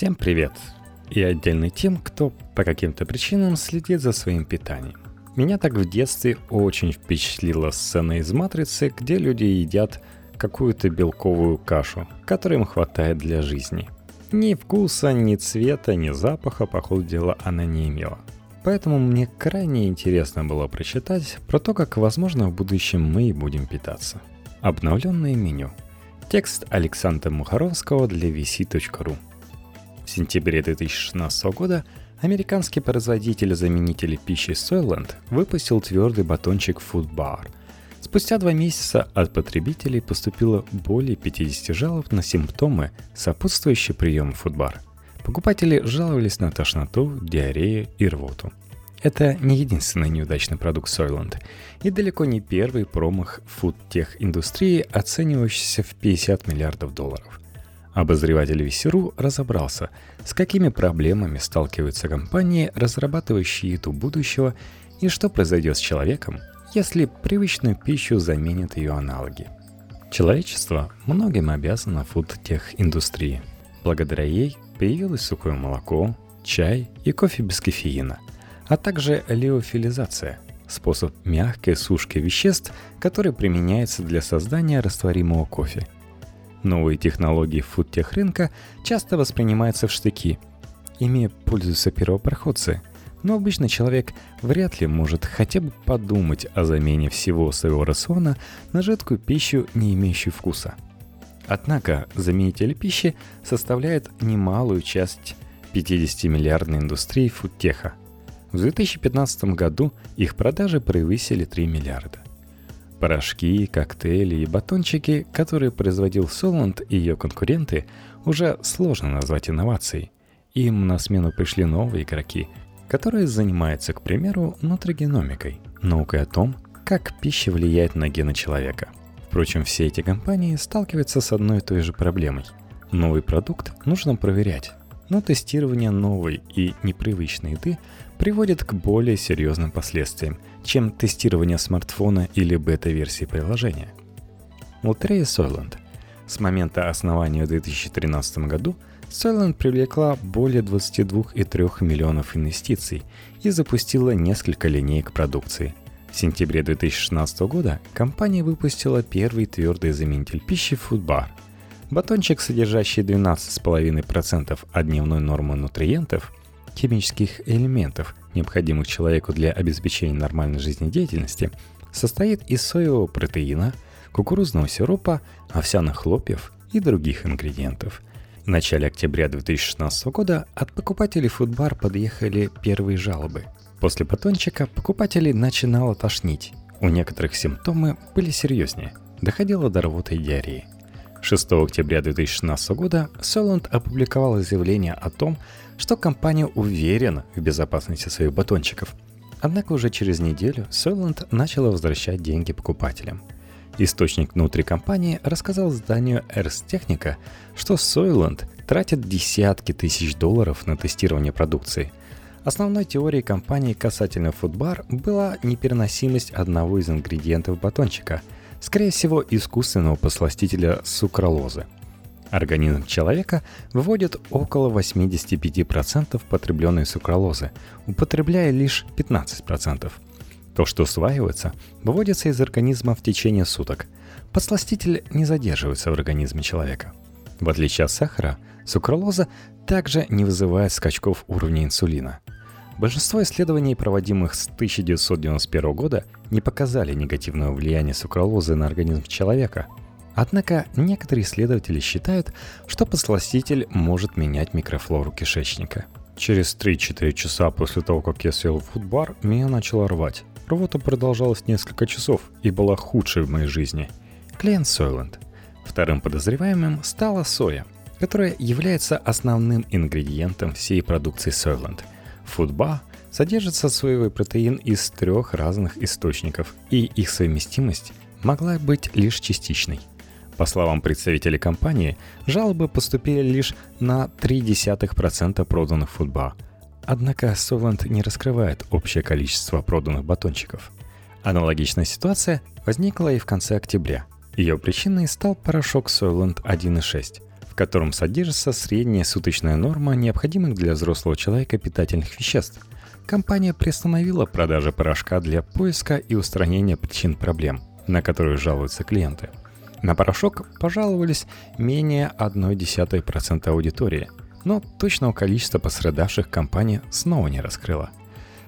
Всем привет! И отдельно тем, кто по каким-то причинам следит за своим питанием. Меня так в детстве очень впечатлила сцена из «Матрицы», где люди едят какую-то белковую кашу, которой им хватает для жизни. Ни вкуса, ни цвета, ни запаха, по ходу дела, она не имела. Поэтому мне крайне интересно было прочитать про то, как, возможно, в будущем мы и будем питаться. Обновленное меню. Текст Александра Мухаровского для vc.ru. В сентябре 2016 года американский производитель заменителей пищи Soylent выпустил твердый батончик Food Bar. Спустя два месяца от потребителей поступило более 50 жалоб на симптомы, сопутствующие приему Food Bar – Покупатели жаловались на тошноту, диарею и рвоту. Это не единственный неудачный продукт Soylent и далеко не первый промах фудтех-индустрии, оценивающийся в 50 миллиардов долларов. Обозреватель Весеру разобрался, с какими проблемами сталкиваются компании, разрабатывающие еду будущего, и что произойдет с человеком, если привычную пищу заменят ее аналоги. Человечество многим обязано фудтех-индустрии. Благодаря ей Появилось сухое молоко, чай и кофе без кофеина, а также леофилизация – способ мягкой сушки веществ, который применяется для создания растворимого кофе. Новые технологии фудтех рынка часто воспринимаются в штыки. Ими пользуются первопроходцы, но обычный человек вряд ли может хотя бы подумать о замене всего своего рациона на жидкую пищу, не имеющую вкуса – Однако заменитель пищи составляет немалую часть 50-миллиардной индустрии фудтеха. В 2015 году их продажи превысили 3 миллиарда. Порошки, коктейли и батончики, которые производил Соланд и ее конкуренты, уже сложно назвать инновацией. Им на смену пришли новые игроки, которые занимаются, к примеру, нутригеномикой, наукой о том, как пища влияет на гены человека – Впрочем, все эти компании сталкиваются с одной и той же проблемой. Новый продукт нужно проверять, но тестирование новой и непривычной еды приводит к более серьезным последствиям, чем тестирование смартфона или бета-версии приложения. Лотерея Soylent. С момента основания в 2013 году Soylent привлекла более 22,3 миллионов инвестиций и запустила несколько линеек продукции – в сентябре 2016 года компания выпустила первый твердый заменитель пищи Food Bar. Батончик, содержащий 12,5% от дневной нормы нутриентов, химических элементов, необходимых человеку для обеспечения нормальной жизнедеятельности, состоит из соевого протеина, кукурузного сиропа, овсяных хлопьев и других ингредиентов. В начале октября 2016 года от покупателей Foodbar подъехали первые жалобы – После батончика покупателей начинало тошнить. У некоторых симптомы были серьезнее. Доходило до рвоты и диареи. 6 октября 2016 года Solent опубликовала заявление о том, что компания уверена в безопасности своих батончиков. Однако уже через неделю Solent начала возвращать деньги покупателям. Источник внутри компании рассказал изданию Rs Technica, что Soylent тратит десятки тысяч долларов на тестирование продукции – Основной теорией компании касательно фудбар была непереносимость одного из ингредиентов батончика, скорее всего искусственного посластителя сукралозы. Организм человека выводит около 85% потребленной сукралозы, употребляя лишь 15%. То, что усваивается, выводится из организма в течение суток. Подсластитель не задерживается в организме человека. В отличие от сахара, сукралоза также не вызывает скачков уровня инсулина. Большинство исследований, проводимых с 1991 года, не показали негативного влияния сукралозы на организм человека. Однако некоторые исследователи считают, что подсластитель может менять микрофлору кишечника. Через 3-4 часа после того, как я съел фудбар, меня начало рвать. Рвота продолжалась несколько часов и была худшей в моей жизни. Клиент Soylent. Вторым подозреваемым стала соя, которая является основным ингредиентом всей продукции Soylent – Фудба содержится соевый протеин из трех разных источников, и их совместимость могла быть лишь частичной. По словам представителей компании, жалобы поступили лишь на 0,3% проданных фудба. Однако Soylent не раскрывает общее количество проданных батончиков. Аналогичная ситуация возникла и в конце октября. Ее причиной стал порошок Soylent 1.6, котором содержится средняя суточная норма необходимых для взрослого человека питательных веществ. Компания приостановила продажи порошка для поиска и устранения причин проблем, на которые жалуются клиенты. На порошок пожаловались менее 0,1% аудитории, но точного количества пострадавших компания снова не раскрыла.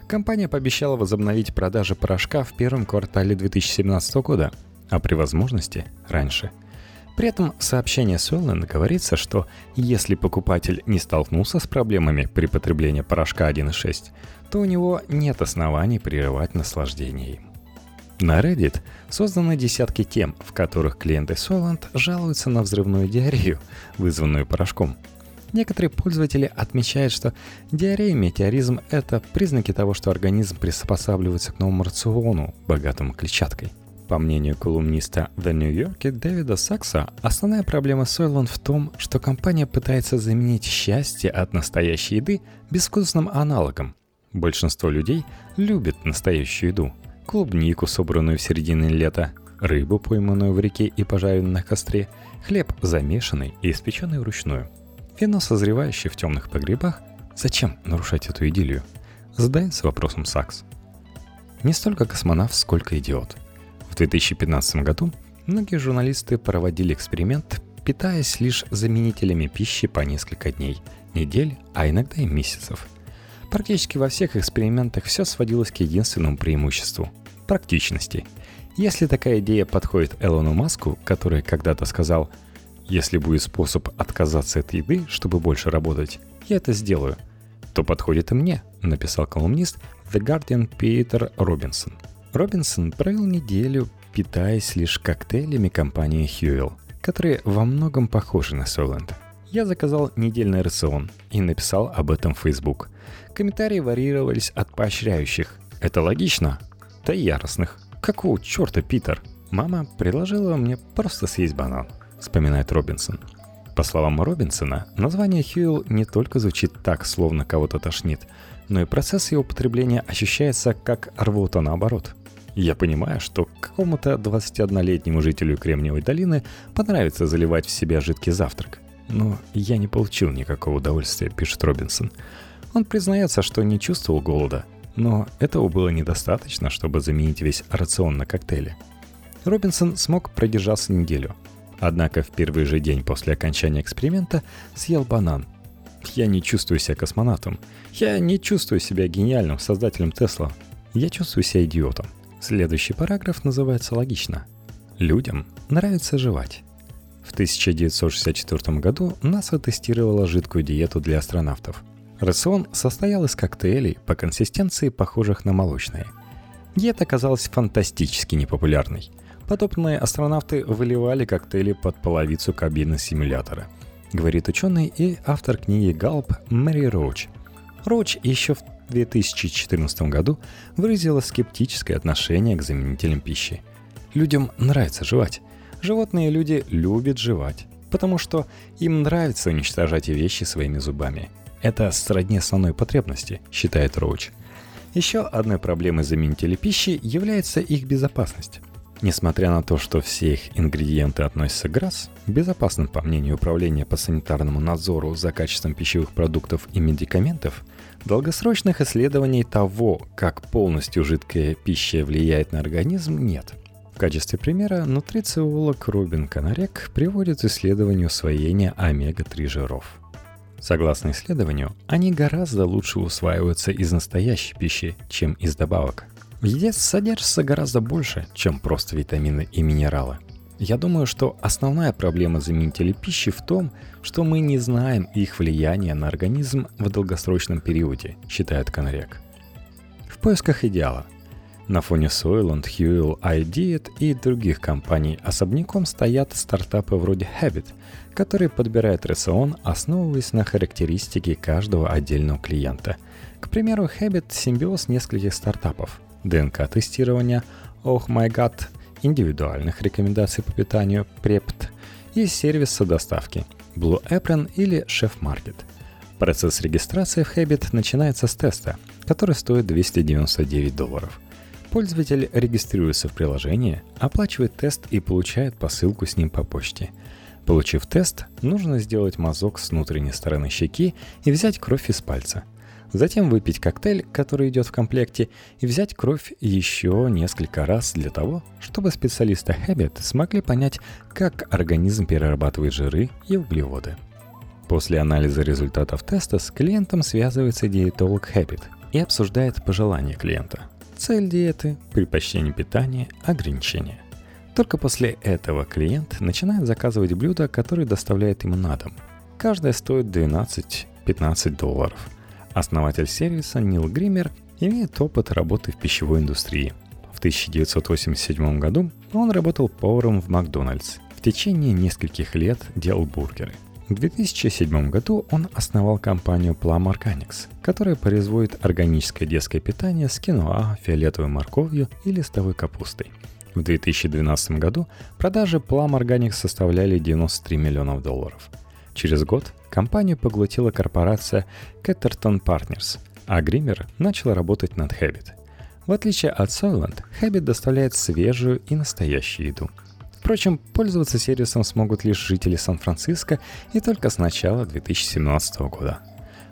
Компания пообещала возобновить продажи порошка в первом квартале 2017 года, а при возможности раньше – при этом в сообщении Солнен говорится, что если покупатель не столкнулся с проблемами при потреблении порошка 1.6, то у него нет оснований прерывать наслаждение им. На Reddit созданы десятки тем, в которых клиенты Solent жалуются на взрывную диарею, вызванную порошком. Некоторые пользователи отмечают, что диарея и метеоризм – это признаки того, что организм приспосабливается к новому рациону, богатому клетчаткой – по мнению колумниста The New Yorker Дэвида Сакса, основная проблема Soylent в том, что компания пытается заменить счастье от настоящей еды безвкусным аналогом. Большинство людей любят настоящую еду. Клубнику, собранную в середине лета, рыбу, пойманную в реке и пожаренную на костре, хлеб замешанный и испеченный вручную. Вино, созревающее в темных погребах, зачем нарушать эту идиллию? Задается вопросом Сакс. Не столько космонавт, сколько идиот – 2015 году многие журналисты проводили эксперимент, питаясь лишь заменителями пищи по несколько дней, недель, а иногда и месяцев. Практически во всех экспериментах все сводилось к единственному преимуществу – практичности. Если такая идея подходит Элону Маску, который когда-то сказал «Если будет способ отказаться от еды, чтобы больше работать, я это сделаю», то подходит и мне, написал колумнист The Guardian Питер Робинсон – Робинсон провел неделю, питаясь лишь коктейлями компании Хьюэлл, которые во многом похожи на Солент. Я заказал недельный рацион и написал об этом в Facebook. Комментарии варьировались от поощряющих. Это логично? Да и яростных. Какого черта, Питер? Мама предложила мне просто съесть банан, вспоминает Робинсон. По словам Робинсона, название Хьюэлл не только звучит так, словно кого-то тошнит, но и процесс его употребления ощущается как рвота наоборот – я понимаю, что какому-то 21-летнему жителю Кремниевой долины понравится заливать в себя жидкий завтрак. Но я не получил никакого удовольствия, пишет Робинсон. Он признается, что не чувствовал голода, но этого было недостаточно, чтобы заменить весь рацион на коктейли. Робинсон смог продержаться неделю. Однако в первый же день после окончания эксперимента съел банан. Я не чувствую себя космонавтом. Я не чувствую себя гениальным создателем Тесла. Я чувствую себя идиотом. Следующий параграф называется логично. Людям нравится жевать. В 1964 году НАСА тестировала жидкую диету для астронавтов. Рацион состоял из коктейлей по консистенции похожих на молочные. Диета оказалась фантастически непопулярной. Подобные астронавты выливали коктейли под половицу кабины симулятора, говорит ученый и автор книги «Галп» Мэри Роуч. Роуч еще в 2014 году выразила скептическое отношение к заменителям пищи. Людям нравится жевать. Животные люди любят жевать, потому что им нравится уничтожать вещи своими зубами. Это сродни основной потребности, считает Роуч. Еще одной проблемой заменителей пищи является их безопасность. Несмотря на то, что все их ингредиенты относятся к ГРАС, безопасным по мнению Управления по санитарному надзору за качеством пищевых продуктов и медикаментов, Долгосрочных исследований того, как полностью жидкая пища влияет на организм, нет. В качестве примера нутрициолог Рубин Конорек приводит исследование усвоения омега-3 жиров. Согласно исследованию, они гораздо лучше усваиваются из настоящей пищи, чем из добавок. В еде содержится гораздо больше, чем просто витамины и минералы – я думаю, что основная проблема заменителей пищи в том, что мы не знаем их влияния на организм в долгосрочном периоде, считает Конрек. В поисках идеала. На фоне Soylent, Huel, iDiet и других компаний особняком стоят стартапы вроде Habit, которые подбирают рацион, основываясь на характеристике каждого отдельного клиента. К примеру, Habit – симбиоз нескольких стартапов. ДНК-тестирование, Oh My God – индивидуальных рекомендаций по питанию Prept и сервиса доставки Blue Apron или Chef Market. Процесс регистрации в Habit начинается с теста, который стоит 299 долларов. Пользователь регистрируется в приложении, оплачивает тест и получает посылку с ним по почте. Получив тест, нужно сделать мазок с внутренней стороны щеки и взять кровь из пальца. Затем выпить коктейль, который идет в комплекте, и взять кровь еще несколько раз для того, чтобы специалисты Habit смогли понять, как организм перерабатывает жиры и углеводы. После анализа результатов теста с клиентом связывается диетолог Habit и обсуждает пожелания клиента. Цель диеты, предпочтение питания, ограничения. Только после этого клиент начинает заказывать блюда, которые доставляет ему на дом. Каждое стоит 12-15 долларов. Основатель сервиса Нил Гример имеет опыт работы в пищевой индустрии. В 1987 году он работал поваром в Макдональдс. В течение нескольких лет делал бургеры. В 2007 году он основал компанию Plum Organics, которая производит органическое детское питание с киноа, фиолетовой морковью и листовой капустой – в 2012 году продажи Plum Organics составляли 93 миллионов долларов. Через год компанию поглотила корпорация Catterton Partners, а Гример начал работать над Habit. В отличие от Soylent, Habit доставляет свежую и настоящую еду. Впрочем, пользоваться сервисом смогут лишь жители Сан-Франциско и только с начала 2017 года.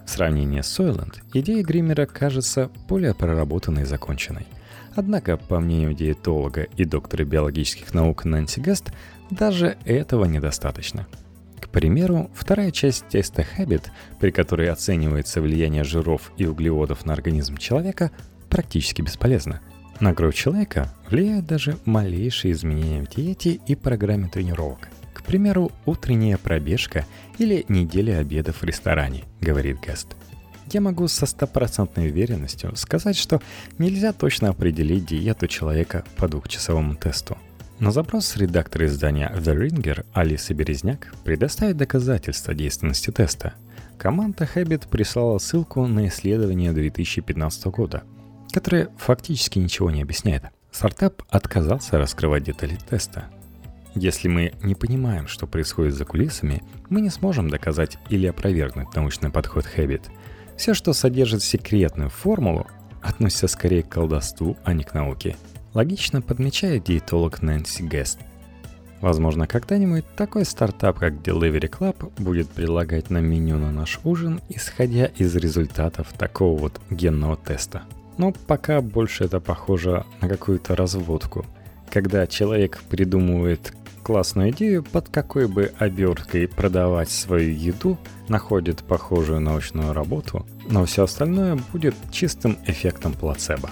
В сравнении с Soylent, идея Гримера кажется более проработанной и законченной – Однако, по мнению диетолога и доктора биологических наук Нэнси Гест, даже этого недостаточно. К примеру, вторая часть теста Habit, при которой оценивается влияние жиров и углеводов на организм человека, практически бесполезна. На кровь человека влияют даже малейшие изменения в диете и программе тренировок. К примеру, утренняя пробежка или неделя обедов в ресторане, говорит Гест – я могу со стопроцентной уверенностью сказать, что нельзя точно определить диету человека по двухчасовому тесту. Но запрос редактора издания The Ringer Алисы Березняк предоставит доказательства действенности теста. Команда Habit прислала ссылку на исследование 2015 года, которое фактически ничего не объясняет. Стартап отказался раскрывать детали теста. Если мы не понимаем, что происходит за кулисами, мы не сможем доказать или опровергнуть научный подход Habit – все, что содержит секретную формулу, относится скорее к колдовству, а не к науке. Логично подмечает диетолог Нэнси Гест. Возможно, когда-нибудь такой стартап, как Delivery Club, будет предлагать нам меню на наш ужин, исходя из результатов такого вот генного теста. Но пока больше это похоже на какую-то разводку, когда человек придумывает классную идею, под какой бы оберткой продавать свою еду, находит похожую научную работу, но все остальное будет чистым эффектом плацебо.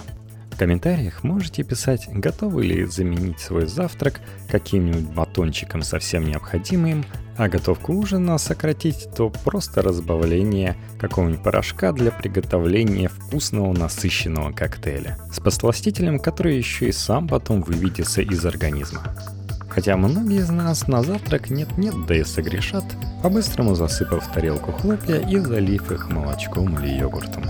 Комментариях можете писать, готовы ли заменить свой завтрак каким-нибудь батончиком совсем необходимым, а готовку ужина сократить, то просто разбавление какого-нибудь порошка для приготовления вкусного насыщенного коктейля с подсластителем, который еще и сам потом выведется из организма. Хотя многие из нас на завтрак нет-нет, да и согрешат, по-быстрому засыпав тарелку хлопья и залив их молочком или йогуртом.